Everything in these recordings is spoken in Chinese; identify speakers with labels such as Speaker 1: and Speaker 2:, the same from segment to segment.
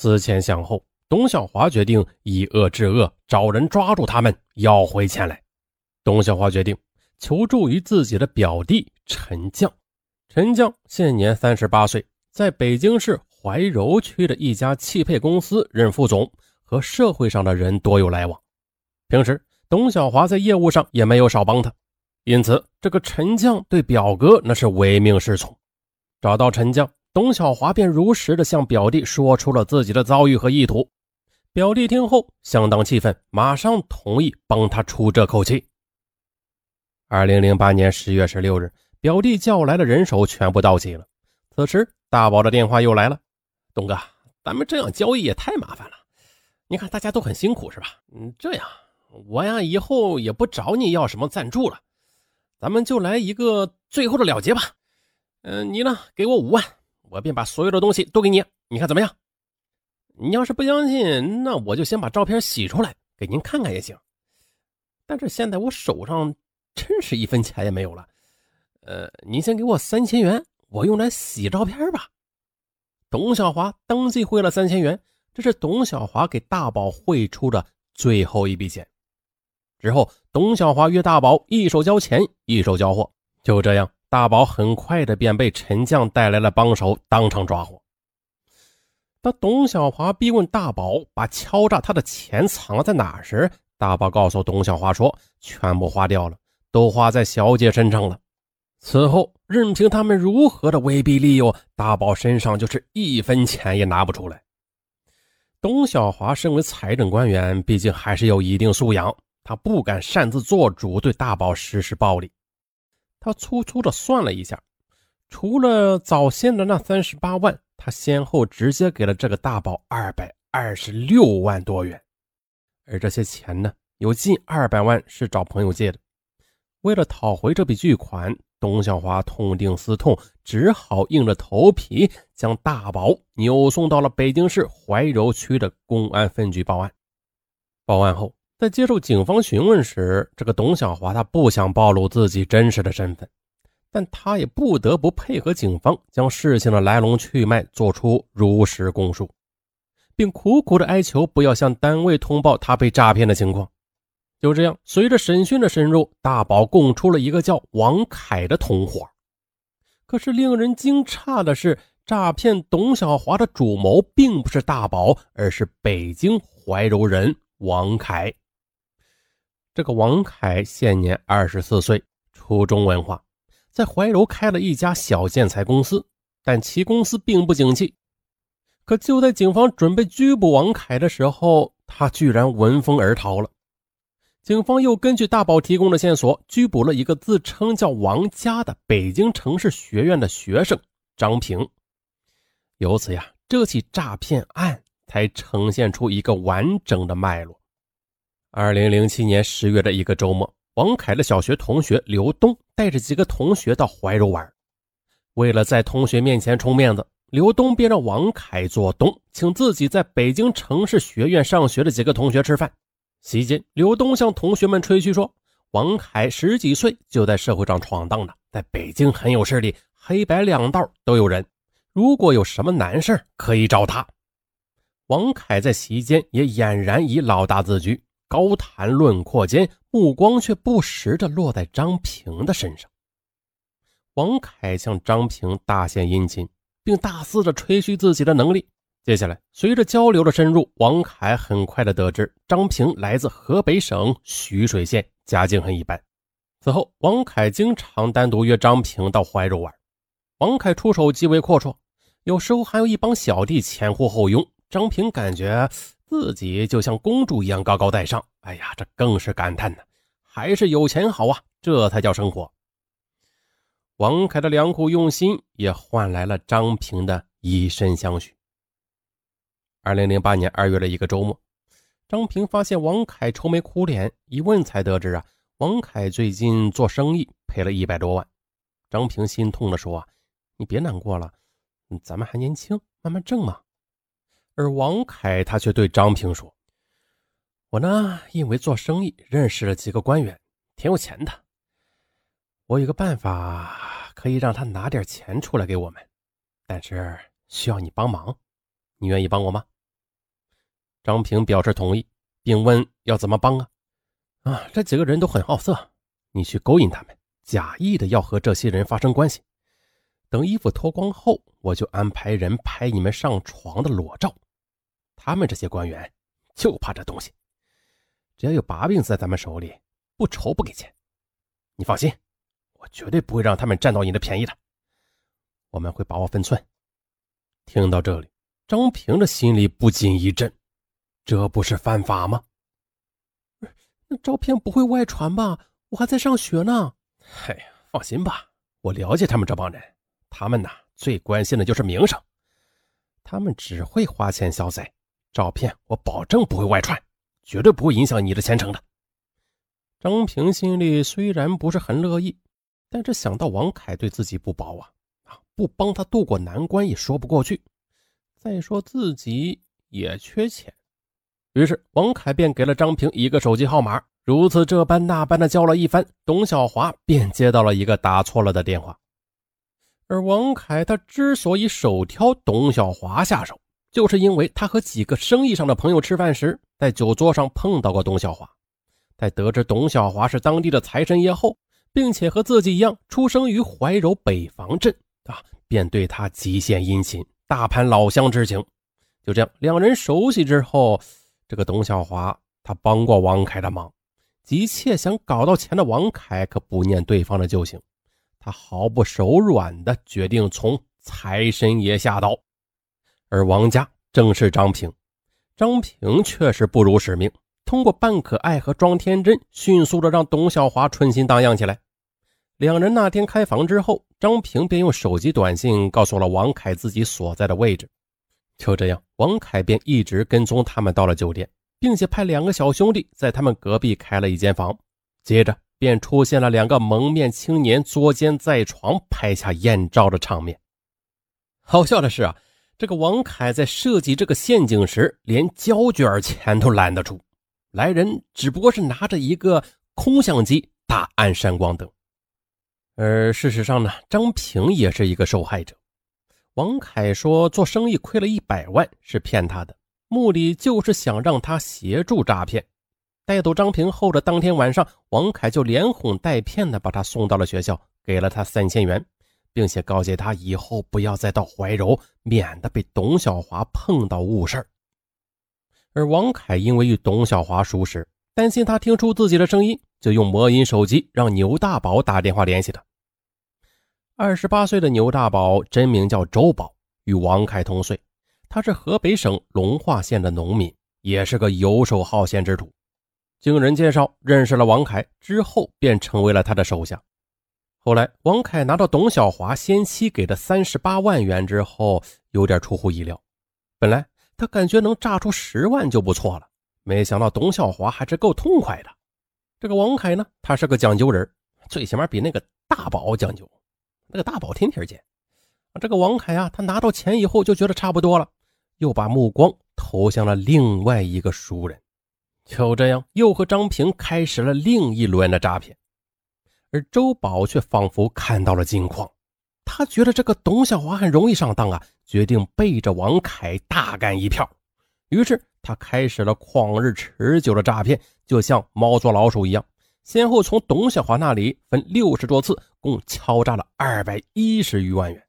Speaker 1: 思前想后，董小华决定以恶制恶，找人抓住他们，要回钱来。董小华决定求助于自己的表弟陈将。陈将现年三十八岁，在北京市怀柔区的一家汽配公司任副总，和社会上的人多有来往。平时董小华在业务上也没有少帮他，因此这个陈将对表哥那是唯命是从。找到陈将，董小华便如实的向表弟说出了自己的遭遇和意图。表弟听后相当气愤，马上同意帮他出这口气。二零零八年十月十六日，表弟叫来的人手全部到齐了。此时，大宝的电话又来了：“
Speaker 2: 东哥，咱们这样交易也太麻烦了。你看大家都很辛苦，是吧？嗯，这样，我呀以后也不找你要什么赞助了，咱们就来一个最后的了结吧。嗯，你呢，给我五万，我便把所有的东西都给你，你看怎么样？你要是不相信，那我就先把照片洗出来给您看看也行。但是现在我手上……真是一分钱也没有了，呃，您先给我三千元，我用来洗照片吧。
Speaker 1: 董小华当即汇了三千元，这是董小华给大宝汇出的最后一笔钱。之后，董小华约大宝一手交钱，一手交货。就这样，大宝很快的便被陈将带来了帮手，当场抓获。当董小华逼问大宝把敲诈他的钱藏在哪时，大宝告诉董小华说：“全部花掉了。”都花在小姐身上了。此后，任凭他们如何的威逼利诱，大宝身上就是一分钱也拿不出来。董小华身为财政官员，毕竟还是有一定素养，他不敢擅自做主对大宝实施暴力。他粗粗的算了一下，除了早先的那三十八万，他先后直接给了这个大宝二百二十六万多元。而这些钱呢，有近二百万是找朋友借的。为了讨回这笔巨款，董小华痛定思痛，只好硬着头皮将大宝扭送到了北京市怀柔区的公安分局报案。报案后，在接受警方询问时，这个董小华他不想暴露自己真实的身份，但他也不得不配合警方将事情的来龙去脉做出如实供述，并苦苦的哀求不要向单位通报他被诈骗的情况。就这样，随着审讯的深入，大宝供出了一个叫王凯的同伙。可是令人惊诧的是，诈骗董小华的主谋并不是大宝，而是北京怀柔人王凯。这个王凯现年二十四岁，初中文化，在怀柔开了一家小建材公司，但其公司并不景气。可就在警方准备拘捕王凯的时候，他居然闻风而逃了。警方又根据大宝提供的线索，拘捕了一个自称叫王佳的北京城市学院的学生张平。由此呀，这起诈骗案才呈现出一个完整的脉络。二零零七年十月的一个周末，王凯的小学同学刘东带着几个同学到怀柔玩，为了在同学面前充面子，刘东便让王凯做东，请自己在北京城市学院上学的几个同学吃饭。席间，刘东向同学们吹嘘说：“王凯十几岁就在社会上闯荡了，在北京很有势力，黑白两道都有人。如果有什么难事可以找他。”王凯在席间也俨然以老大自居，高谈论阔间，目光却不时地落在张平的身上。王凯向张平大献殷勤，并大肆地吹嘘自己的能力。接下来，随着交流的深入，王凯很快的得知张平来自河北省徐水县，家境很一般。此后，王凯经常单独约张平到怀柔玩。王凯出手极为阔绰，有时候还有一帮小弟前呼后拥。张平感觉自己就像公主一样高高在上。哎呀，这更是感叹呢，还是有钱好啊，这才叫生活。王凯的良苦用心也换来了张平的以身相许。二零零八年二月的一个周末，张平发现王凯愁眉苦脸，一问才得知啊，王凯最近做生意赔了一百多万。张平心痛的说：“啊，你别难过了，咱们还年轻，慢慢挣嘛。”而王凯他却对张平说：“我呢，因为做生意认识了几个官员，挺有钱的。我有个办法可以让他拿点钱出来给我们，但是需要你帮忙，你愿意帮我吗？”张平表示同意，并问要怎么帮啊？啊，这几个人都很好色，你去勾引他们，假意的要和这些人发生关系。等衣服脱光后，我就安排人拍你们上床的裸照。他们这些官员就怕这东西，只要有把柄在咱们手里，不愁不给钱。你放心，我绝对不会让他们占到你的便宜的。我们会把握分寸。听到这里，张平的心里不禁一震，这不是犯法吗？那照片不会外传吧？我还在上学呢。嗨，放心吧，我了解他们这帮人，他们呐最关心的就是名声，他们只会花钱消灾。照片我保证不会外传，绝对不会影响你的前程的。张平心里虽然不是很乐意，但是想到王凯对自己不薄啊。不帮他渡过难关也说不过去，再说自己也缺钱，于是王凯便给了张平一个手机号码，如此这般那般的叫了一番，董小华便接到了一个打错了的电话。而王凯他之所以首挑董小华下手，就是因为他和几个生意上的朋友吃饭时，在酒桌上碰到过董小华，在得知董小华是当地的财神爷后，并且和自己一样出生于怀柔北房镇。啊，便对他极献殷勤，大盘老乡之情。就这样，两人熟悉之后，这个董小华他帮过王凯的忙，急切想搞到钱的王凯可不念对方的旧情，他毫不手软的决定从财神爷下刀。而王家正是张平，张平确实不辱使命，通过扮可爱和装天真，迅速的让董小华春心荡漾起来。两人那天开房之后，张平便用手机短信告诉了王凯自己所在的位置。就这样，王凯便一直跟踪他们到了酒店，并且派两个小兄弟在他们隔壁开了一间房。接着便出现了两个蒙面青年作奸在床、拍下艳照的场面。好笑的是啊，这个王凯在设计这个陷阱时，连胶卷钱都懒得出，来人只不过是拿着一个空相机，大按闪光灯。而事实上呢，张平也是一个受害者。王凯说做生意亏了一百万是骗他的，目的就是想让他协助诈骗。带走张平后的当天晚上，王凯就连哄带骗的把他送到了学校，给了他三千元，并且告诫他以后不要再到怀柔，免得被董小华碰到误事而王凯因为与董小华熟识，担心他听出自己的声音，就用魔音手机让牛大宝打电话联系他。二十八岁的牛大宝真名叫周宝，与王凯同岁。他是河北省隆化县的农民，也是个游手好闲之徒。经人介绍认识了王凯之后，便成为了他的手下。后来，王凯拿到董小华先妻给的三十八万元之后，有点出乎意料。本来他感觉能榨出十万就不错了，没想到董小华还是够痛快的。这个王凯呢，他是个讲究人，最起码比那个大宝讲究。那个大宝天天见，这个王凯啊，他拿到钱以后就觉得差不多了，又把目光投向了另外一个熟人，就这样又和张平开始了另一轮的诈骗。而周宝却仿佛看到了金矿，他觉得这个董小华很容易上当啊，决定背着王凯大干一票。于是他开始了旷日持久的诈骗，就像猫捉老鼠一样。先后从董小华那里分六十多次，共敲诈了二百一十余万元。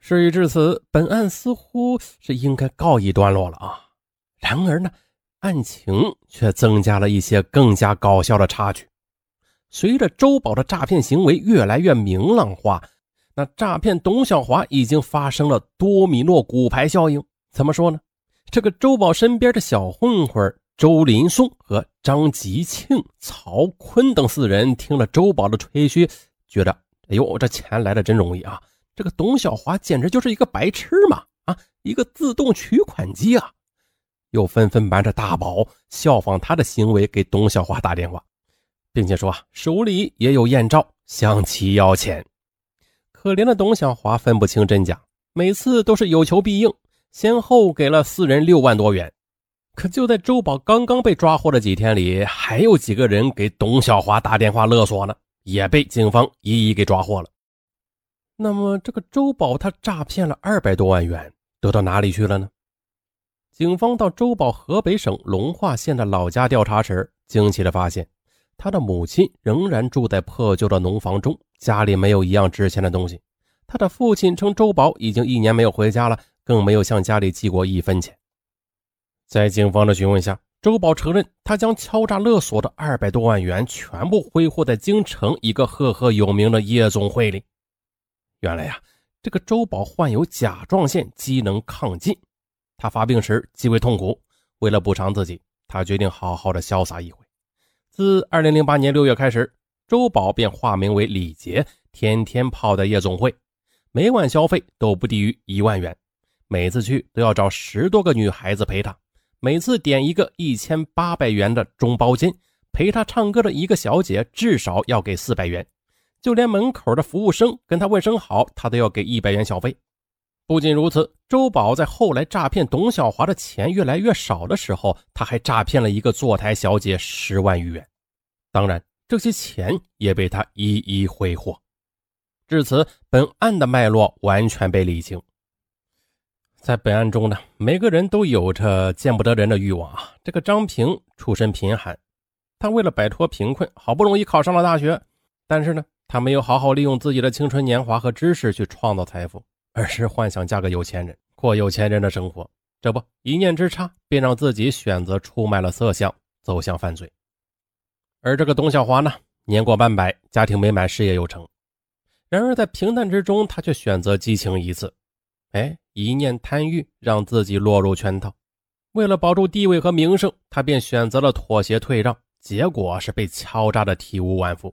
Speaker 1: 事已至此，本案似乎是应该告一段落了啊。然而呢，案情却增加了一些更加搞笑的插曲。随着周宝的诈骗行为越来越明朗化，那诈骗董小华已经发生了多米诺骨牌效应。怎么说呢？这个周宝身边的小混混周林松和张吉庆、曹坤等四人听了周宝的吹嘘，觉得：“哎呦，这钱来的真容易啊！这个董小华简直就是一个白痴嘛！啊，一个自动取款机啊！”又纷纷瞒着大宝效仿他的行为给董小华打电话，并且说啊，手里也有艳照，向其要钱。可怜的董小华分不清真假，每次都是有求必应，先后给了四人六万多元。可就在周宝刚刚被抓获的几天里，还有几个人给董小华打电话勒索呢，也被警方一一给抓获了。那么，这个周宝他诈骗了二百多万元，都到哪里去了呢？警方到周宝河北省隆化县的老家调查时，惊奇地发现，他的母亲仍然住在破旧的农房中，家里没有一样值钱的东西。他的父亲称周宝已经一年没有回家了，更没有向家里寄过一分钱。在警方的询问下，周宝承认，他将敲诈勒索的二百多万元全部挥霍在京城一个赫赫有名的夜总会里。原来呀，这个周宝患有甲状腺机能亢进，他发病时极为痛苦。为了补偿自己，他决定好好的潇洒一回。自二零零八年六月开始，周宝便化名为李杰，天天泡在夜总会，每晚消费都不低于一万元，每次去都要找十多个女孩子陪他。每次点一个一千八百元的中包间，陪他唱歌的一个小姐至少要给四百元，就连门口的服务生跟他问声好，他都要给一百元小费。不仅如此，周宝在后来诈骗董小华的钱越来越少的时候，他还诈骗了一个坐台小姐十万余元，当然这些钱也被他一一挥霍。至此，本案的脉络完全被理清。在本案中呢，每个人都有着见不得人的欲望啊。这个张平出身贫寒，他为了摆脱贫困，好不容易考上了大学，但是呢，他没有好好利用自己的青春年华和知识去创造财富，而是幻想嫁个有钱人，过有钱人的生活。这不，一念之差，便让自己选择出卖了色相，走向犯罪。而这个董小华呢，年过半百，家庭美满，事业有成，然而在平淡之中，他却选择激情一次。哎，一念贪欲让自己落入圈套，为了保住地位和名声，他便选择了妥协退让，结果是被敲诈的体无完肤。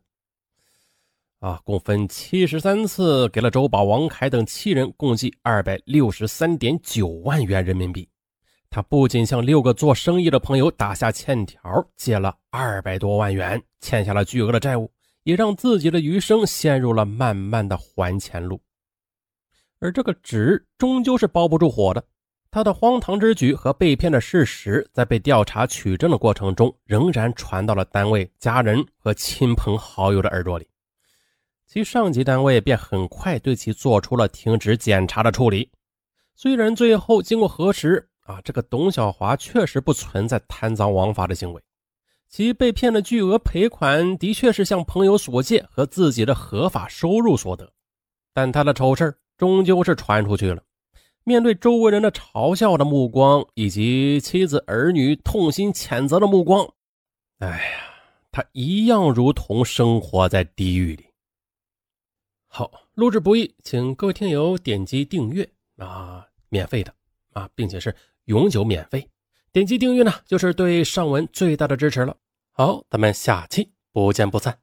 Speaker 1: 啊，共分七十三次，给了周宝、王凯等七人共计二百六十三点九万元人民币。他不仅向六个做生意的朋友打下欠条，借了二百多万元，欠下了巨额的债务，也让自己的余生陷入了漫漫的还钱路。而这个纸终究是包不住火的，他的荒唐之举和被骗的事实，在被调查取证的过程中，仍然传到了单位家人和亲朋好友的耳朵里。其上级单位便很快对其做出了停职检查的处理。虽然最后经过核实，啊，这个董小华确实不存在贪赃枉法的行为，其被骗的巨额赔款的确是向朋友所借和自己的合法收入所得，但他的丑事终究是传出去了。面对周围人的嘲笑的目光，以及妻子儿女痛心谴责的目光，哎呀，他一样如同生活在地狱里。好，录制不易，请各位听友点击订阅啊，免费的啊，并且是永久免费。点击订阅呢，就是对上文最大的支持了。好，咱们下期不见不散。